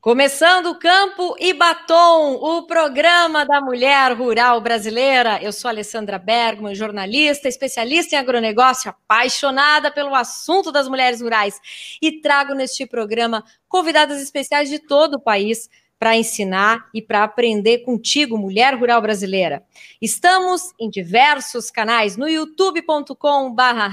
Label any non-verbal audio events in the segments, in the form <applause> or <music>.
Começando Campo e Batom, o programa da mulher rural brasileira. Eu sou Alessandra Bergman, jornalista, especialista em agronegócio, apaixonada pelo assunto das mulheres rurais e trago neste programa convidadas especiais de todo o país para ensinar e para aprender contigo, mulher rural brasileira. Estamos em diversos canais, no youtube.com/barra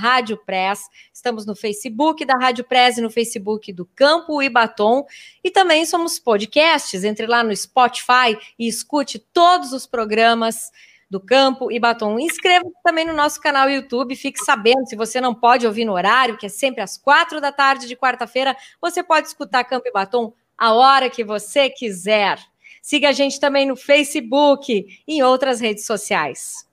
estamos no Facebook da Rádio Press e no Facebook do Campo e Batom, e também somos podcasts. Entre lá no Spotify e escute todos os programas do Campo e Batom. Inscreva-se também no nosso canal YouTube, fique sabendo, se você não pode ouvir no horário, que é sempre às quatro da tarde de quarta-feira, você pode escutar Campo e Batom a hora que você quiser. Siga a gente também no Facebook e em outras redes sociais.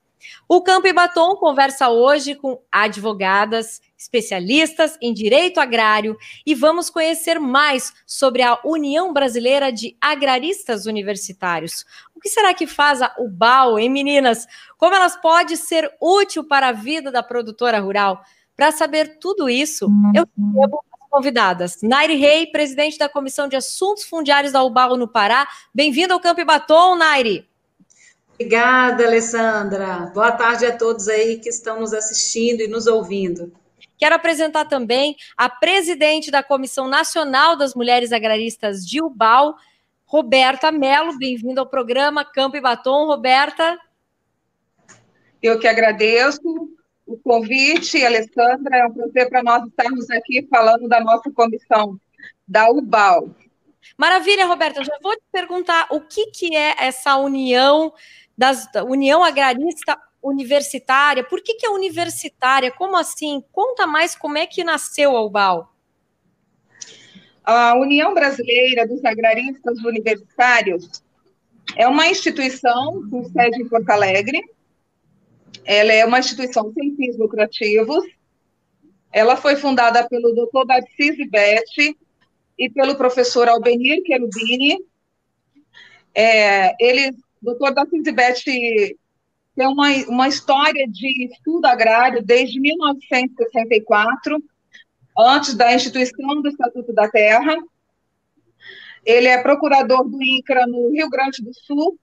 O Campo e Batom conversa hoje com advogadas, especialistas em direito agrário e vamos conhecer mais sobre a União Brasileira de Agraristas Universitários. O que será que faz a UBAL, hein, meninas? Como elas podem ser útil para a vida da produtora rural? Para saber tudo isso, eu recebo convidadas. Naire Rei, presidente da Comissão de Assuntos Fundiários da UBAL no Pará. Bem-vindo ao Campo e Batom, Naire. Obrigada, Alessandra. Boa tarde a todos aí que estão nos assistindo e nos ouvindo. Quero apresentar também a presidente da Comissão Nacional das Mulheres Agraristas de UBAL, Roberta Melo. Bem-vinda ao programa Campo e Batom, Roberta. Eu que agradeço o convite, Alessandra. É um prazer para nós estarmos aqui falando da nossa comissão da UBAL. Maravilha, Roberta. Eu já vou te perguntar o que, que é essa união das União Agrarista Universitária. Por que, que é universitária? Como assim? Conta mais como é que nasceu a UBAL. A União Brasileira dos Agraristas Universitários é uma instituição com sede em Porto Alegre, ela é uma instituição sem fins lucrativos. Ela foi fundada pelo Dr. Darcísio Betti e pelo professor Albenir Cherubini. É, ele, Dr. Darcísio Betti tem uma, uma história de estudo agrário desde 1964, antes da instituição do Estatuto da Terra. Ele é procurador do INCRA no Rio Grande do Sul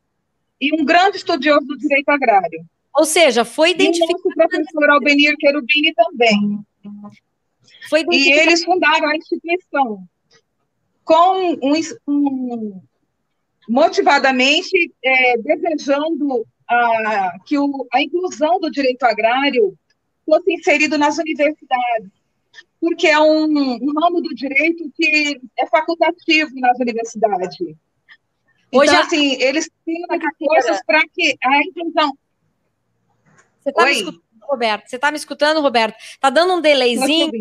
e um grande estudioso do direito agrário. Ou seja, foi identificado. E o professor Albenir Cherubini também. Foi e eles fundaram a instituição com um, um motivadamente é, desejando a, que o, a inclusão do direito agrário fosse inserido nas universidades, porque é um, um ramo do direito que é facultativo nas universidades. Hoje, então, assim, eles têm forças para que a inclusão você está me escutando, Roberto? Você está me escutando, Roberto? Tá dando um delayzinho.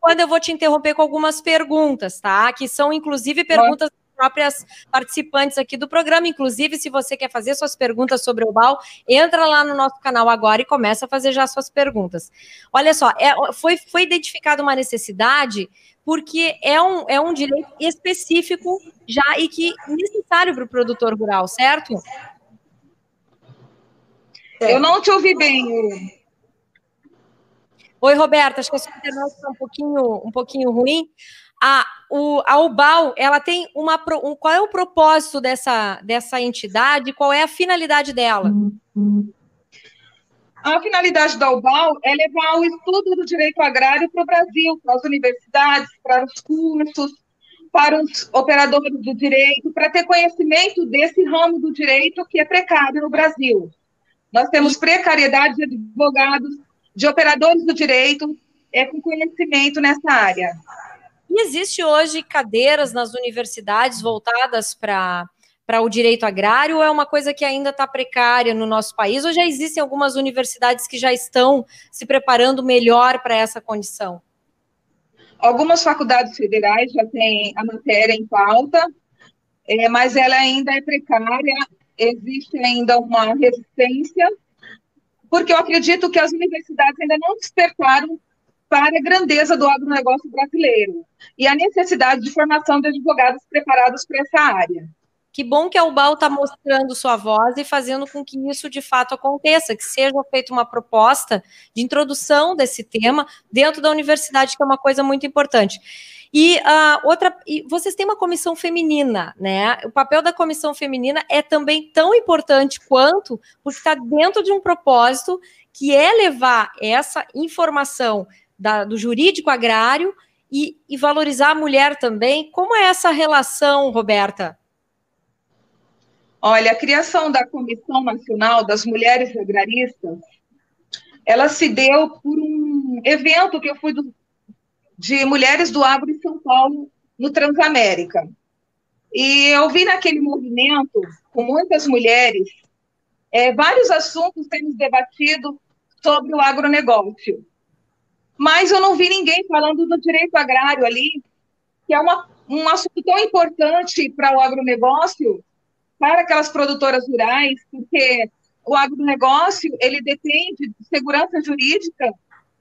Quando eu vou te interromper com algumas perguntas, tá? Que são, inclusive, perguntas próprias participantes aqui do programa. Inclusive, se você quer fazer suas perguntas sobre o BAL, entra lá no nosso canal agora e começa a fazer já suas perguntas. Olha só, é, foi, foi identificada uma necessidade porque é um, é um direito específico já e que necessário para o produtor rural, certo? Eu não te ouvi bem. Oi, Roberta, acho que a sua internet está um pouquinho, um pouquinho ruim. A, o, a UBAL, ela tem uma. Um, qual é o propósito dessa, dessa entidade? Qual é a finalidade dela? A finalidade da UBAL é levar o estudo do direito agrário para o Brasil, para as universidades, para os cursos, para os operadores do direito, para ter conhecimento desse ramo do direito que é precário no Brasil. Nós temos precariedade de advogados, de operadores do direito, é, com conhecimento nessa área. E existe hoje cadeiras nas universidades voltadas para para o direito agrário ou é uma coisa que ainda está precária no nosso país? Ou já existem algumas universidades que já estão se preparando melhor para essa condição? Algumas faculdades federais já têm a matéria em pauta, é, mas ela ainda é precária existe ainda uma resistência, porque eu acredito que as universidades ainda não despertaram para a grandeza do agronegócio brasileiro e a necessidade de formação de advogados preparados para essa área. Que bom que a UBAL está mostrando sua voz e fazendo com que isso de fato aconteça, que seja feita uma proposta de introdução desse tema dentro da universidade, que é uma coisa muito importante. E uh, outra, e vocês têm uma comissão feminina, né? O papel da comissão feminina é também tão importante quanto, porque está dentro de um propósito que é levar essa informação da, do jurídico agrário e, e valorizar a mulher também. Como é essa relação, Roberta? Olha, a criação da Comissão Nacional das Mulheres Agraristas, ela se deu por um evento que eu fui do, de Mulheres do Agro em São Paulo, no Transamérica. E eu vi naquele movimento, com muitas mulheres, é, vários assuntos sendo debatidos sobre o agronegócio. Mas eu não vi ninguém falando do direito agrário ali, que é uma, um assunto tão importante para o agronegócio, para aquelas produtoras rurais, porque o agronegócio, ele depende de segurança jurídica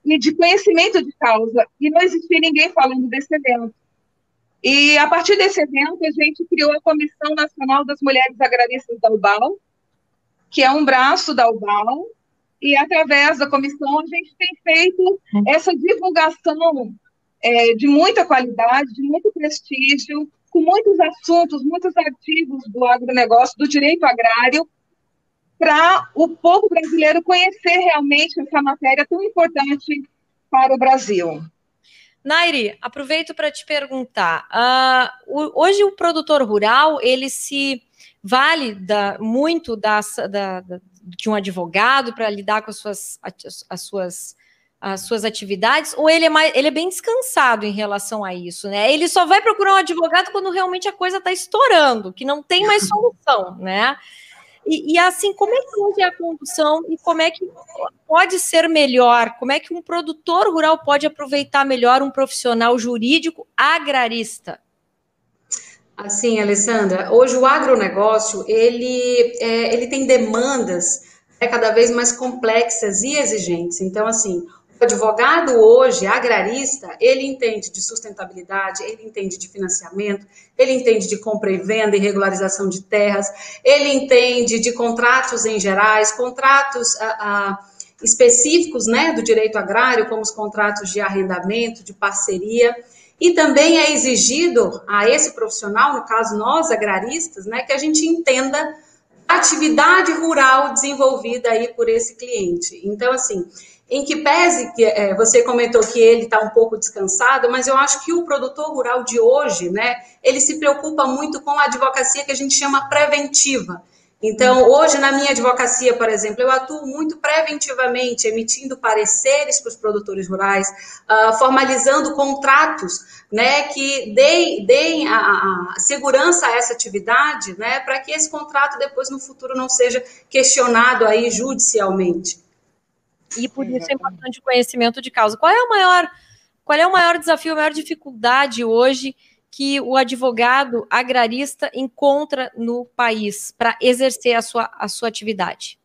e de conhecimento de causa, e não existia ninguém falando desse evento. E, a partir desse evento, a gente criou a Comissão Nacional das Mulheres Agraristas da UBAL, que é um braço da UBAL, e, através da comissão, a gente tem feito essa divulgação é, de muita qualidade, de muito prestígio, com muitos assuntos, muitos artigos do agronegócio, do direito agrário, para o povo brasileiro conhecer realmente essa matéria tão importante para o Brasil. Nairi, aproveito para te perguntar. Uh, hoje o produtor rural ele se vale da, muito da, da, de um advogado para lidar com as suas, as suas as suas atividades, ou ele é, mais, ele é bem descansado em relação a isso, né? Ele só vai procurar um advogado quando realmente a coisa está estourando, que não tem mais <laughs> solução, né? E, e, assim, como é que hoje é a condução e como é que pode ser melhor? Como é que um produtor rural pode aproveitar melhor um profissional jurídico agrarista? Assim, Alessandra, hoje o agronegócio, ele, é, ele tem demandas é, cada vez mais complexas e exigentes. Então, assim, advogado hoje, agrarista, ele entende de sustentabilidade, ele entende de financiamento, ele entende de compra e venda e regularização de terras, ele entende de contratos em gerais, contratos ah, ah, específicos né, do direito agrário, como os contratos de arrendamento, de parceria. E também é exigido a esse profissional, no caso nós agraristas, né, que a gente entenda atividade rural desenvolvida aí por esse cliente. Então, assim, em que pese que é, você comentou que ele está um pouco descansado, mas eu acho que o produtor rural de hoje, né, ele se preocupa muito com a advocacia que a gente chama preventiva. Então, hoje, na minha advocacia, por exemplo, eu atuo muito preventivamente, emitindo pareceres para os produtores rurais, uh, formalizando contratos né, que deem, deem a, a, segurança a essa atividade, né, para que esse contrato depois, no futuro, não seja questionado aí judicialmente. E por isso é importante o conhecimento de causa. Qual é o maior, qual é o maior desafio, a maior dificuldade hoje que o advogado agrarista encontra no país para exercer a sua, a sua atividade?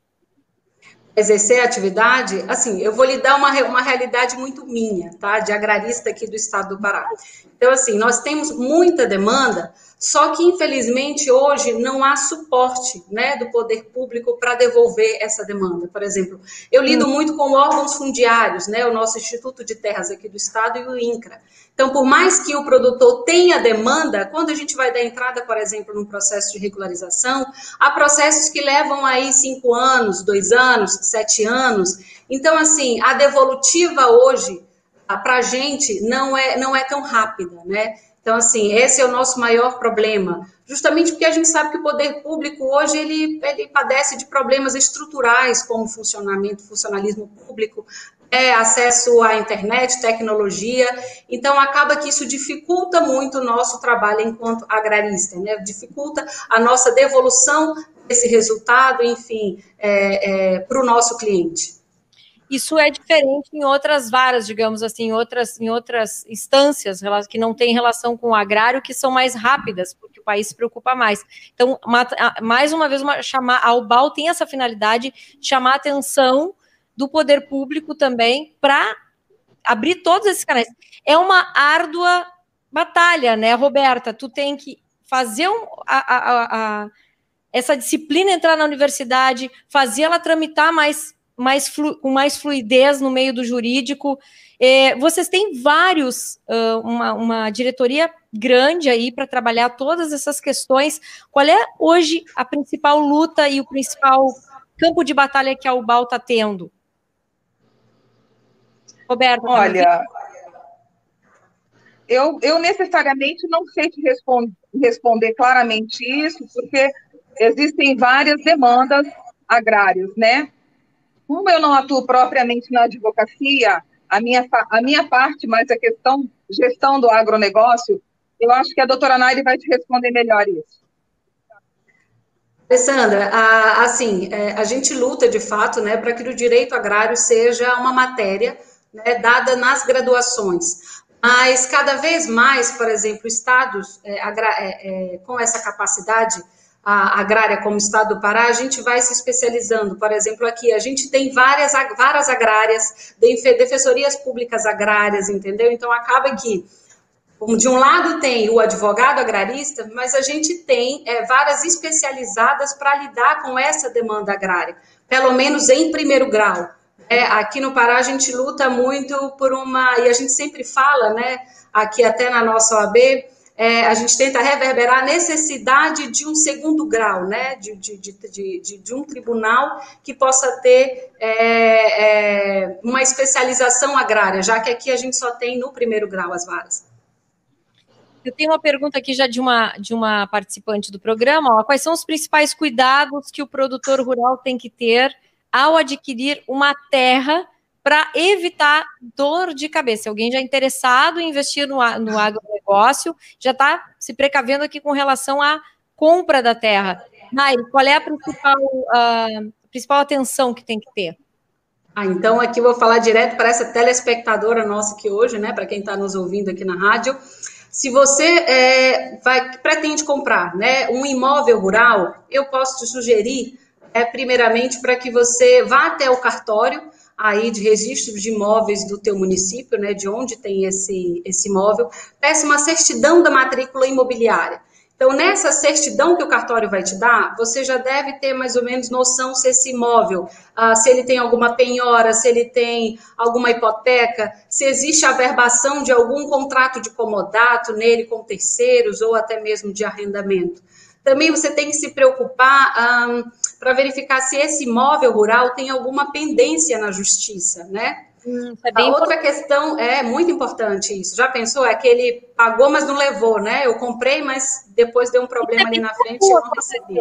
Exercer a atividade, assim, eu vou lhe dar uma, uma realidade muito minha, tá? De agrarista aqui do estado do Pará. Então, assim, nós temos muita demanda só que, infelizmente, hoje não há suporte né, do poder público para devolver essa demanda. Por exemplo, eu lido hum. muito com órgãos fundiários, né, o nosso Instituto de Terras aqui do Estado e o INCRA. Então, por mais que o produtor tenha demanda, quando a gente vai dar entrada, por exemplo, num processo de regularização, há processos que levam aí cinco anos, dois anos, sete anos. Então, assim, a devolutiva hoje, para a gente, não é, não é tão rápida, né? Então, assim, esse é o nosso maior problema, justamente porque a gente sabe que o poder público hoje ele, ele padece de problemas estruturais, como funcionamento, funcionalismo público, é, acesso à internet, tecnologia, então acaba que isso dificulta muito o nosso trabalho enquanto agrarista, né? dificulta a nossa devolução desse resultado, enfim, é, é, para o nosso cliente. Isso é diferente em outras varas, digamos assim, em outras, em outras instâncias que não têm relação com o agrário, que são mais rápidas, porque o país se preocupa mais. Então, mais uma vez, uma, chamar, a UBAL tem essa finalidade de chamar atenção do poder público também para abrir todos esses canais. É uma árdua batalha, né, Roberta? Tu tem que fazer um, a, a, a, essa disciplina entrar na universidade, fazer ela tramitar mais, mais flu, com mais fluidez no meio do jurídico. É, vocês têm vários, uh, uma, uma diretoria grande aí para trabalhar todas essas questões. Qual é hoje a principal luta e o principal campo de batalha que a UBAL está tendo? Roberto. Tá Olha, eu, eu necessariamente não sei te responder, responder claramente isso, porque existem várias demandas agrárias, né? Como eu não atuo propriamente na advocacia, a minha, a minha parte, mas a questão gestão do agronegócio, eu acho que a doutora Nairi vai te responder melhor isso. Alessandra, a, assim, é, a gente luta de fato, né, para que o direito agrário seja uma matéria né, dada nas graduações. Mas cada vez mais, por exemplo, estados é, é, é, com essa capacidade agrária como estado do Pará, a gente vai se especializando. Por exemplo, aqui a gente tem várias, várias agrárias, defensorias públicas agrárias, entendeu? Então acaba que de um lado tem o advogado agrarista, mas a gente tem é, várias especializadas para lidar com essa demanda agrária, pelo menos em primeiro grau. É, aqui no Pará a gente luta muito por uma, e a gente sempre fala, né, aqui até na nossa OAB, é, a gente tenta reverberar a necessidade de um segundo grau, né, de, de, de, de um tribunal que possa ter é, é, uma especialização agrária, já que aqui a gente só tem no primeiro grau as varas. Eu tenho uma pergunta aqui já de uma, de uma participante do programa. Ó, quais são os principais cuidados que o produtor rural tem que ter ao adquirir uma terra para evitar dor de cabeça. Alguém já interessado em investir no, no agronegócio já está se precavendo aqui com relação à compra da terra. Nair, qual é a principal, uh, principal atenção que tem que ter? Ah, então aqui eu vou falar direto para essa telespectadora nossa aqui hoje, né? Para quem está nos ouvindo aqui na rádio. Se você é, vai, pretende comprar né, um imóvel rural, eu posso te sugerir é primeiramente para que você vá até o cartório aí de registro de imóveis do teu município, né, de onde tem esse, esse imóvel, peça uma certidão da matrícula imobiliária. Então, nessa certidão que o cartório vai te dar, você já deve ter mais ou menos noção se esse imóvel, ah, se ele tem alguma penhora, se ele tem alguma hipoteca, se existe averbação de algum contrato de comodato nele com terceiros ou até mesmo de arrendamento. Também você tem que se preocupar um, para verificar se esse imóvel rural tem alguma pendência na justiça, né? Hum, é a outra questão é muito importante isso. Já pensou? É que ele pagou, mas não levou, né? Eu comprei, mas depois deu um problema é ali na frente e eu não recebi.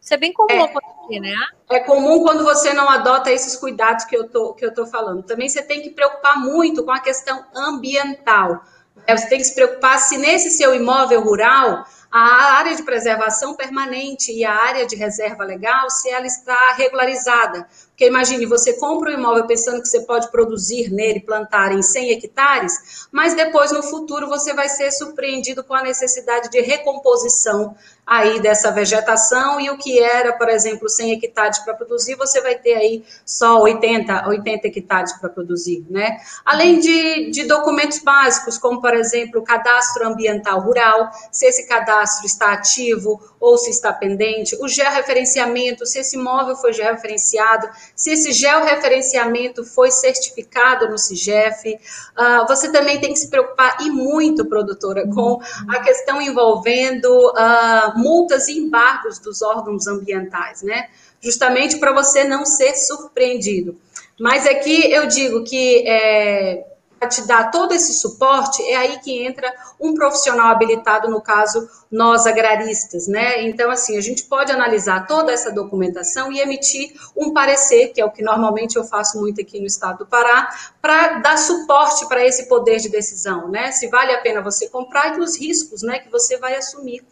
Isso é bem comum é, acontecer, né? É comum quando você não adota esses cuidados que eu tô, que eu tô falando. Também você tem que preocupar muito com a questão ambiental. Né? Você tem que se preocupar se nesse seu imóvel rural a área de preservação permanente e a área de reserva legal, se ela está regularizada. Porque imagine, você compra um imóvel pensando que você pode produzir nele, plantar em 100 hectares, mas depois no futuro você vai ser surpreendido com a necessidade de recomposição aí dessa vegetação e o que era, por exemplo, 100 hectares para produzir, você vai ter aí só 80, 80 hectares para produzir, né? Além de, de documentos básicos, como, por exemplo, o cadastro ambiental rural, se esse cadastro está ativo ou se está pendente, o georreferenciamento, se esse imóvel foi georreferenciado, se esse georreferenciamento foi certificado no CIGEF. Uh, você também tem que se preocupar, e muito, produtora, com a questão envolvendo uh, multas e embargos dos órgãos ambientais, né? Justamente para você não ser surpreendido. Mas aqui eu digo que é, para te dar todo esse suporte, é aí que entra um profissional habilitado, no caso, nós agraristas, né? Então, assim, a gente pode analisar toda essa documentação e emitir um parecer, que é o que normalmente eu faço muito aqui no estado do Pará, para dar suporte para esse poder de decisão, né? Se vale a pena você comprar e os riscos, né, que você vai assumir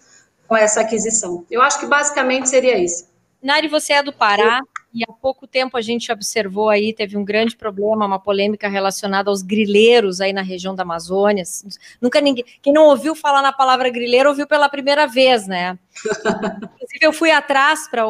com essa aquisição. Eu acho que basicamente seria isso. Nari, você é do Pará e há pouco tempo a gente observou aí, teve um grande problema, uma polêmica relacionada aos grileiros aí na região da Amazônia. Nunca ninguém, quem não ouviu falar na palavra grileiro, ouviu pela primeira vez, né? <laughs> Inclusive, eu fui atrás para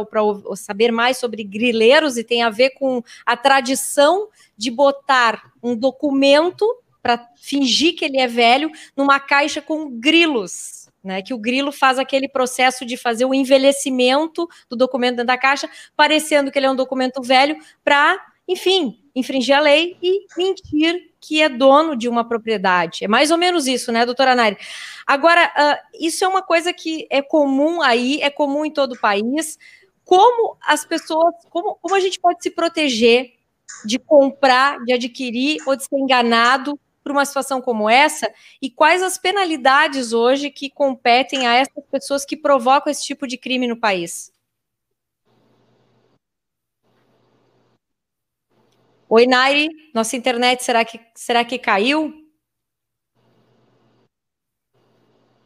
saber mais sobre grileiros e tem a ver com a tradição de botar um documento para fingir que ele é velho numa caixa com grilos né? Que o grilo faz aquele processo de fazer o envelhecimento do documento dentro da caixa, parecendo que ele é um documento velho, para, enfim, infringir a lei e mentir que é dono de uma propriedade. É mais ou menos isso, né, doutora Nair? Agora, uh, isso é uma coisa que é comum aí, é comum em todo o país. Como as pessoas, como, como a gente pode se proteger de comprar, de adquirir ou de ser enganado por uma situação como essa? E quais as penalidades hoje que competem a essas pessoas que provocam esse tipo de crime no país? Oi, Nairi, nossa internet será que, será que caiu?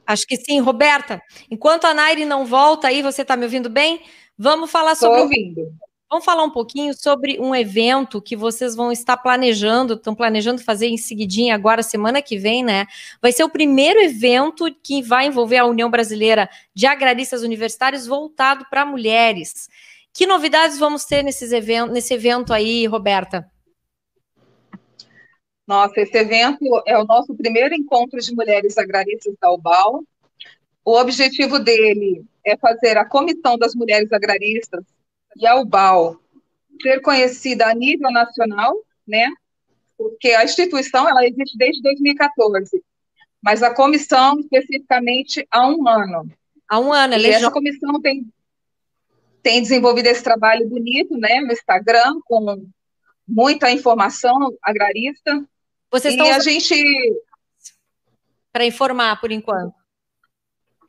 Acho que sim, Roberta. Enquanto a Nairi não volta aí, você está me ouvindo bem? Vamos falar sobre. Estou ouvindo. Vamos falar um pouquinho sobre um evento que vocês vão estar planejando, estão planejando fazer em seguidinha agora, semana que vem, né? Vai ser o primeiro evento que vai envolver a União Brasileira de Agraristas Universitários voltado para mulheres. Que novidades vamos ter nesses event nesse evento aí, Roberta? Nossa, esse evento é o nosso primeiro encontro de mulheres agraristas da UBAL. O objetivo dele é fazer a Comissão das Mulheres Agraristas e a UBAL ser conhecida a nível nacional, né? Porque a instituição ela existe desde 2014, mas a comissão especificamente há um ano. Há um ano, e essa comissão tem tem desenvolvido esse trabalho bonito, né, no Instagram com muita informação agrarista. Vocês e a gente para informar por enquanto.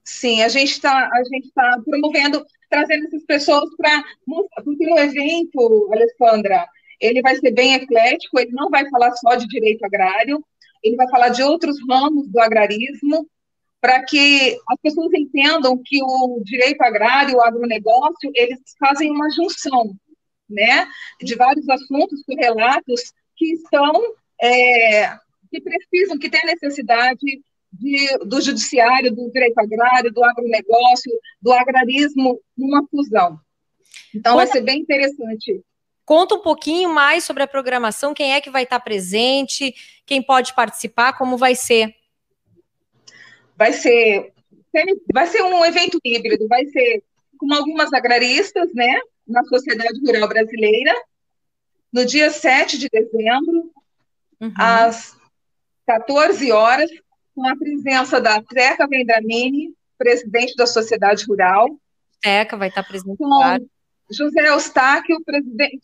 Sim, a gente está está promovendo, trazendo essas pessoas para o evento, Alessandra, ele vai ser bem eclético, ele não vai falar só de direito agrário, ele vai falar de outros ramos do agrarismo, para que as pessoas entendam que o direito agrário, o agronegócio, eles fazem uma junção, né, de vários assuntos correlatos que estão é, que precisam, que têm necessidade de, do judiciário, do direito agrário, do agronegócio, do agrarismo numa fusão. Então, Conta, vai ser bem interessante. Conta um pouquinho mais sobre a programação, quem é que vai estar presente, quem pode participar, como vai ser? Vai ser, vai ser um evento híbrido, vai ser com algumas agraristas, né, na Sociedade Rural Brasileira, no dia 7 de dezembro, uhum. às 14 horas, com a presença da Treca Vendramini, presidente da Sociedade Rural. Teca vai estar presente. Com claro. José Eustáquio, presidente.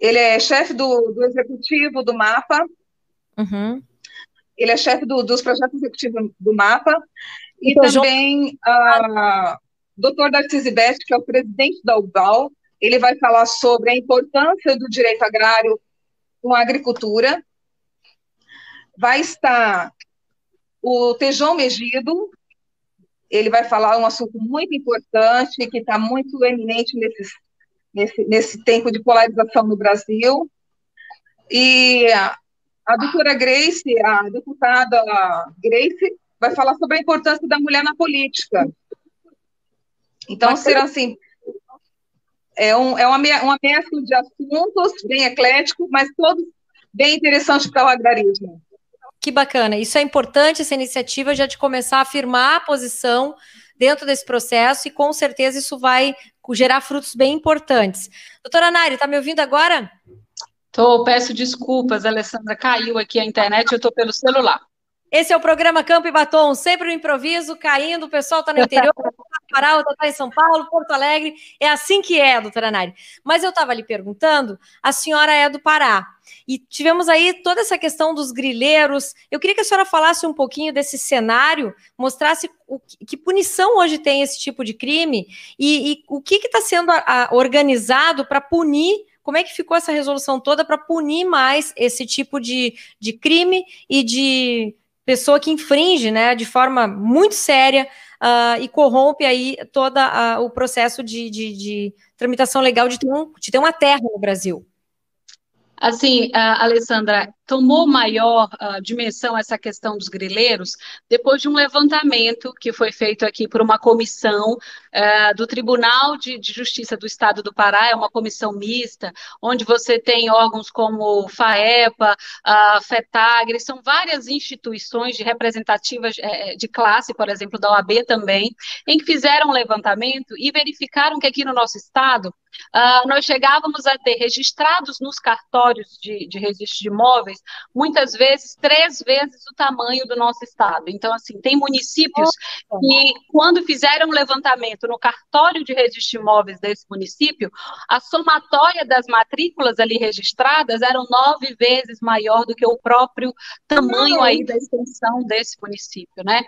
Ele é chefe do, do executivo do MAPA. Uhum. Ele é chefe do, dos projetos executivos do MAPA. E então, também a doutor Darcísio Best, que é o presidente da UBAL. Ele vai falar sobre a importância do direito agrário com a agricultura. Vai estar o Tejão Megido, ele vai falar um assunto muito importante, que está muito eminente nesse, nesse, nesse tempo de polarização no Brasil. E a, doutora Grace, a deputada Grace, vai falar sobre a importância da mulher na política. Então, será assim, é, um, é uma, uma mescla de assuntos bem eclético, mas todos bem interessantes para o agrarismo. Que bacana. Isso é importante, essa iniciativa já de começar a afirmar a posição dentro desse processo e com certeza isso vai gerar frutos bem importantes. Doutora Nari, está me ouvindo agora? Tô, peço desculpas, Alessandra, caiu aqui a internet, eu estou pelo celular. Esse é o programa Campo e Batom, sempre no improviso, caindo, o pessoal está no interior, <laughs> Pará, outra está em São Paulo, Porto Alegre, é assim que é, doutora Nari. Mas eu estava lhe perguntando, a senhora é do Pará, e tivemos aí toda essa questão dos grileiros, eu queria que a senhora falasse um pouquinho desse cenário, mostrasse o, que punição hoje tem esse tipo de crime, e, e o que está sendo a, a, organizado para punir como é que ficou essa resolução toda para punir mais esse tipo de, de crime e de pessoa que infringe, né, de forma muito séria uh, e corrompe aí todo o processo de, de, de, tramitação legal de ter, um, de ter uma terra no Brasil. Assim, uh, Alessandra, tomou maior uh, dimensão essa questão dos grileiros depois de um levantamento que foi feito aqui por uma comissão uh, do Tribunal de, de, Justiça do Estado do Pará, é uma comissão mista, onde você tem órgãos como FAEPA, a FETAGRE, são várias instituições de representativas eh, de classe, por exemplo, da OAB também, em que fizeram um levantamento e verificaram que aqui no nosso estado Uh, nós chegávamos a ter registrados nos cartórios de, de registro de imóveis, muitas vezes, três vezes o tamanho do nosso estado. Então, assim, tem municípios que, quando fizeram um levantamento no cartório de registro de imóveis desse município, a somatória das matrículas ali registradas eram nove vezes maior do que o próprio tamanho aí da extensão desse município, né?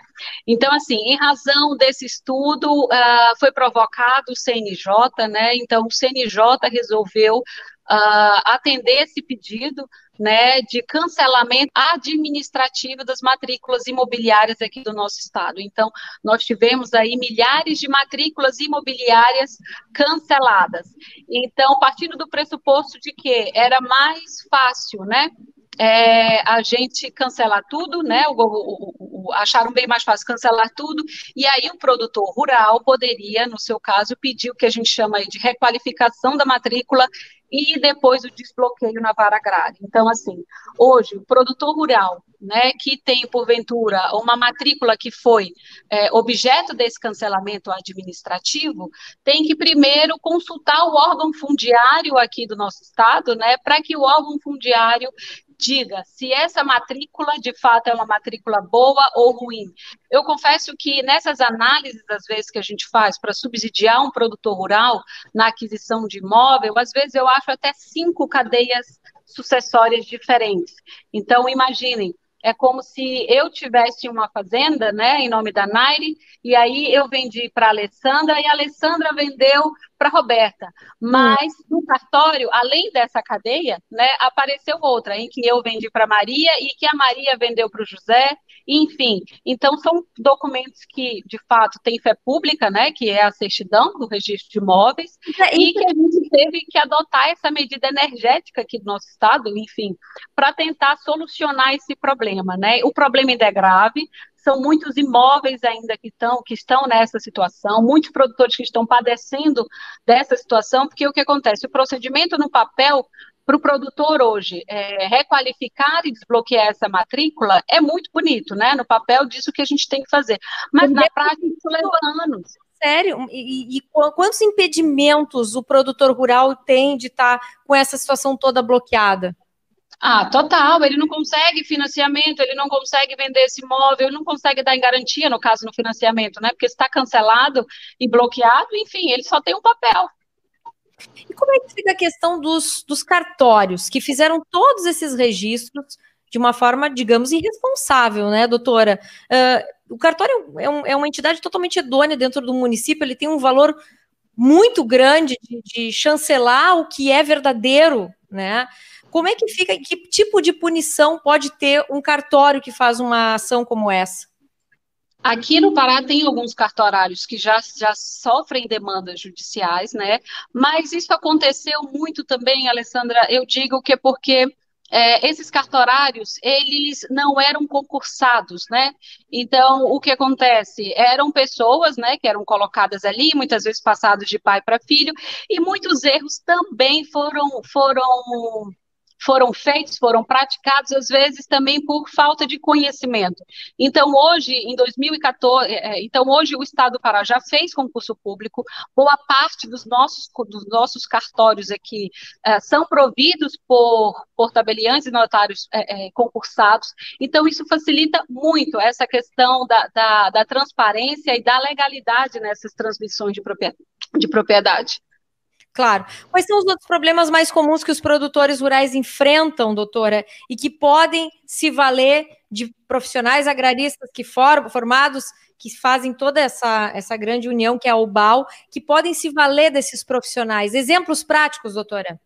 Então, assim, em razão desse estudo, uh, foi provocado o CNJ, né? Então, CNJ resolveu uh, atender esse pedido né, de cancelamento administrativo das matrículas imobiliárias aqui do nosso estado. Então, nós tivemos aí milhares de matrículas imobiliárias canceladas. Então, partindo do pressuposto de que era mais fácil, né, é, a gente cancelar tudo, né? O, o, o, acharam bem mais fácil cancelar tudo, e aí o produtor rural poderia, no seu caso, pedir o que a gente chama de requalificação da matrícula e depois o desbloqueio na vara agrária. Então, assim, hoje, o produtor rural, né, que tem, porventura, uma matrícula que foi é, objeto desse cancelamento administrativo, tem que primeiro consultar o órgão fundiário aqui do nosso estado, né, para que o órgão fundiário diga se essa matrícula de fato é uma matrícula boa ou ruim. Eu confesso que nessas análises, às vezes, que a gente faz para subsidiar um produtor rural na aquisição de imóvel, às vezes eu acho até cinco cadeias sucessórias diferentes. Então, imaginem, é como se eu tivesse uma fazenda, né, em nome da Naire, e aí eu vendi para a Alessandra e a Alessandra vendeu para Roberta. Mas hum. no cartório, além dessa cadeia, né, apareceu outra em que eu vendi para Maria e que a Maria vendeu para o José, enfim. Então são documentos que de fato têm fé pública, né, que é a certidão do registro de imóveis, é, e que a gente teve que adotar essa medida energética aqui do nosso estado, enfim, para tentar solucionar esse problema, né? O problema ainda é grave, são muitos imóveis ainda que estão, que estão nessa situação, muitos produtores que estão padecendo dessa situação, porque o que acontece? O procedimento no papel para o produtor hoje é, requalificar e desbloquear essa matrícula é muito bonito, né? No papel disso que a gente tem que fazer. Mas na prática isso leva anos. Sério? E, e, quantos impedimentos o produtor rural tem de estar tá com essa situação toda bloqueada? Ah, total. Ele não consegue financiamento, ele não consegue vender esse imóvel, ele não consegue dar em garantia, no caso, no financiamento, né? Porque está cancelado e bloqueado, enfim, ele só tem um papel. E como é que fica a questão dos, dos cartórios, que fizeram todos esses registros de uma forma, digamos, irresponsável, né, doutora? Uh, o cartório é, um, é, uma entidade totalmente idônea dentro do município, ele tem um valor muito grande de, de chancelar o que é verdadeiro, né? Como é que fica? Que tipo de punição pode ter um cartório que faz uma ação como essa? Aqui no Pará tem alguns cartorários que já, já sofrem demandas judiciais, né? Mas isso aconteceu muito também, Alessandra. Eu digo que é porque é, esses cartorários, eles não eram concursados, né? Então, o que acontece? Eram pessoas, né, que eram colocadas ali, muitas vezes passados de pai para filho, e muitos erros também foram, foram foram feitos, foram praticados, às vezes também por falta de conhecimento. Então, hoje, em 2014, é, é, então hoje o Estado do Pará já fez concurso público, boa parte dos nossos, dos nossos cartórios aqui é, são providos por, por tabeliantes e notários concursados, então isso facilita muito essa questão da, da, da transparência e da legalidade nessas transmissões de propriedade. De propriedade. Claro. Quais são os outros problemas mais comuns que os produtores rurais enfrentam, doutora, e que podem se valer de profissionais agraristas que foram formados, que fazem toda essa, essa grande união que é a UBAL, que podem se valer desses profissionais? Exemplos práticos, doutora.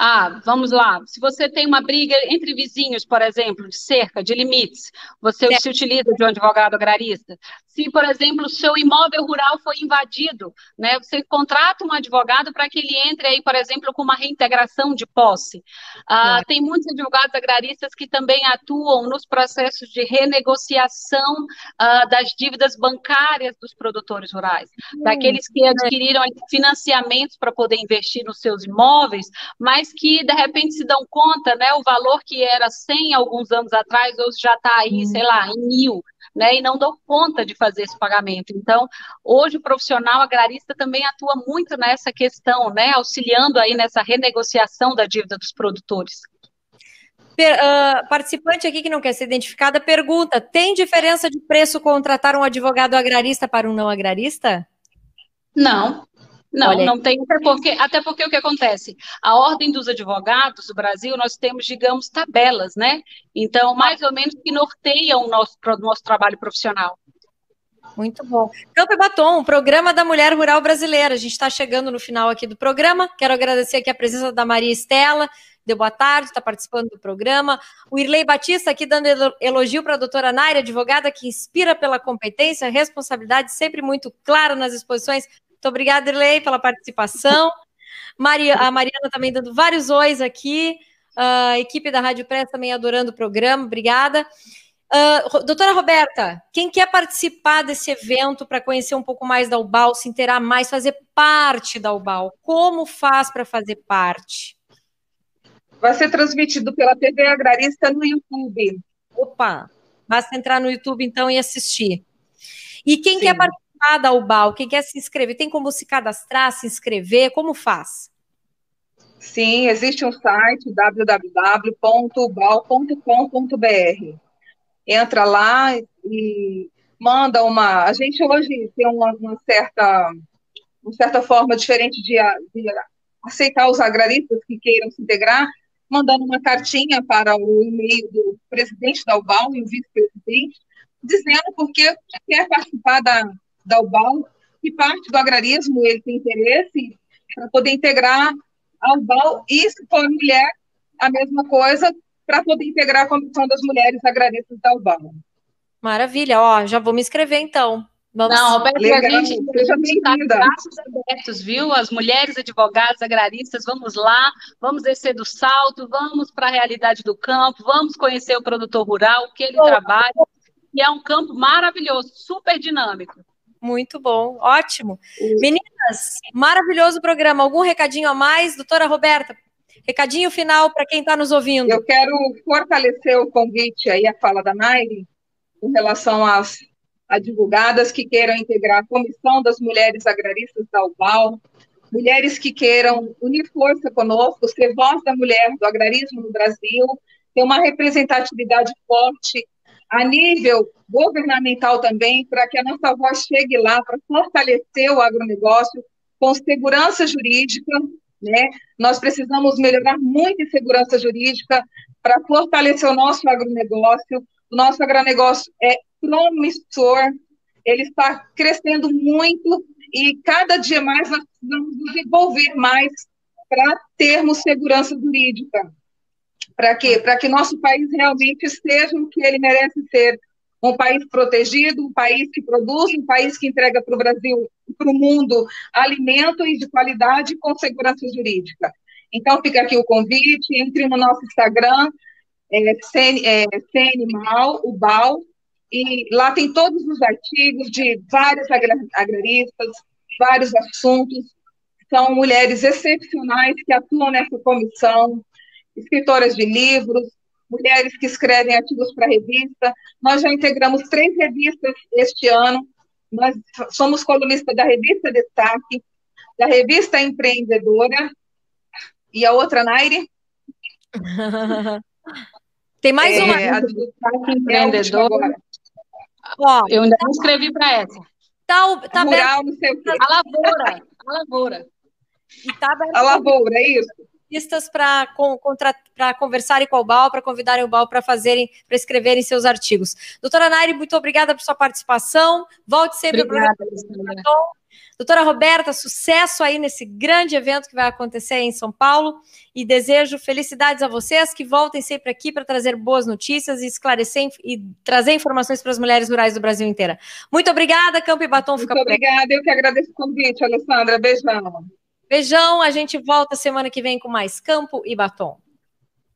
Ah, vamos lá. Se você tem uma briga entre vizinhos, por exemplo, de cerca, de limites, você é. se utiliza de um advogado agrarista. Se, por exemplo, o seu imóvel rural foi invadido, né? Você contrata um advogado para que ele entre aí, por exemplo, com uma reintegração de posse. Ah, tem muitos advogados agraristas que também atuam nos processos de renegociação ah, das dívidas bancárias dos produtores rurais, daqueles que adquiriram financiamentos para poder investir nos seus imóveis, mas que de repente se dão conta, né, o valor que era 100 alguns anos atrás, hoje já está aí, sei lá, em mil, né, e não dão conta de fazer esse pagamento. Então, hoje o profissional agrarista também atua muito nessa questão, né, auxiliando aí nessa renegociação da dívida dos produtores. Uh, participante aqui que não quer ser identificada pergunta: tem diferença de preço contratar um advogado agrarista para um não agrarista? Não, não, Olha. não tem, até porque, até porque o que acontece? A ordem dos advogados do Brasil, nós temos, digamos, tabelas, né? Então, mais ou menos que norteiam o nosso, nosso trabalho profissional. Muito bom. Campo e Batom, programa da Mulher Rural Brasileira. A gente está chegando no final aqui do programa. Quero agradecer aqui a presença da Maria Estela. Deu boa tarde, está participando do programa. O Irley Batista aqui dando elogio para a doutora Naira, advogada que inspira pela competência, responsabilidade, sempre muito clara nas exposições. Muito obrigada, Irley, pela participação. Maria, a Mariana também dando vários ois aqui. A equipe da Rádio Press também adorando o programa. Obrigada. Uh, doutora Roberta, quem quer participar desse evento para conhecer um pouco mais da UBAL, se inteirar mais, fazer parte da UBAL, como faz para fazer parte? Vai ser transmitido pela TV Agrarista no YouTube. Opa, basta entrar no YouTube então e assistir. E quem Sim. quer participar da UBAL, quem quer se inscrever, tem como se cadastrar, se inscrever, como faz? Sim, existe um site www.ubal.com.br. Entra lá e manda uma. A gente hoje tem uma, uma certa, uma certa forma diferente de, de aceitar os agraristas que queiram se integrar, mandando uma cartinha para o e-mail do presidente da UBAL e o vice-presidente, dizendo porque quer participar da, da UBAL, que parte do agrarismo ele tem interesse para poder integrar a UBAL, e se for mulher, a mesma coisa, para poder integrar a Comissão das Mulheres Agraristas da UBAL. Maravilha, ó, já vou me inscrever então. Vamos... Não, Roberto, Legal, a gente está braços abertos, viu? As mulheres advogadas agraristas, vamos lá, vamos descer do salto, vamos para a realidade do campo, vamos conhecer o produtor rural, o que ele trabalha, e é um campo maravilhoso, super dinâmico. Muito bom, ótimo. Meninas, maravilhoso programa. Algum recadinho a mais, doutora Roberta? Recadinho final para quem está nos ouvindo. Eu quero fortalecer o convite aí, a fala da Nairi, em relação às advogadas que queiram integrar a Comissão das Mulheres Agraristas da UBAL, mulheres que queiram unir força conosco, ser voz da mulher do agrarismo no Brasil, ter uma representatividade forte a nível governamental também, para que a nossa voz chegue lá, para fortalecer o agronegócio com segurança jurídica, né? Nós precisamos melhorar muito em segurança jurídica para fortalecer o nosso agronegócio. O nosso agronegócio é promissor, ele está crescendo muito e cada dia mais nós precisamos desenvolver mais para termos segurança jurídica. Para quê? Para que nosso país realmente seja o que ele merece ser. Um país protegido, um país que produz, um país que entrega para o Brasil para o mundo alimento e de qualidade com segurança jurídica. Então, fica aqui o convite, entre no nosso Instagram, é, CN, é, o BAL, e lá tem todos os artigos de vários agraristas, vários assuntos. São mulheres excepcionais que atuam nessa comissão, escritoras de livros, mulheres que escrevem artigos para revista. Nós já integramos três revistas este ano. Nós somos colunistas da revista Destaque, da revista Empreendedora e a outra, Naire? <laughs> Tem mais é, uma. A do Destaque Empreendedora. Ó, eu ainda não escrevi para essa. Tá, tá Rural, não sei o quê. A lavoura. A lavoura. E tá a lavoura, é isso? Jornalistas para conversarem com o BAL, para convidarem o BAL para fazerem, para escreverem seus artigos. Doutora Nairi, muito obrigada por sua participação. Volte sempre para o programa. Doutora Roberta, sucesso aí nesse grande evento que vai acontecer em São Paulo e desejo felicidades a vocês que voltem sempre aqui para trazer boas notícias e esclarecer e trazer informações para as mulheres rurais do Brasil inteira. Muito obrigada, Campo e Batom. Muito obrigada, eu que agradeço o convite, Alessandra. Beijão. Beijão, a gente volta semana que vem com mais Campo e Batom.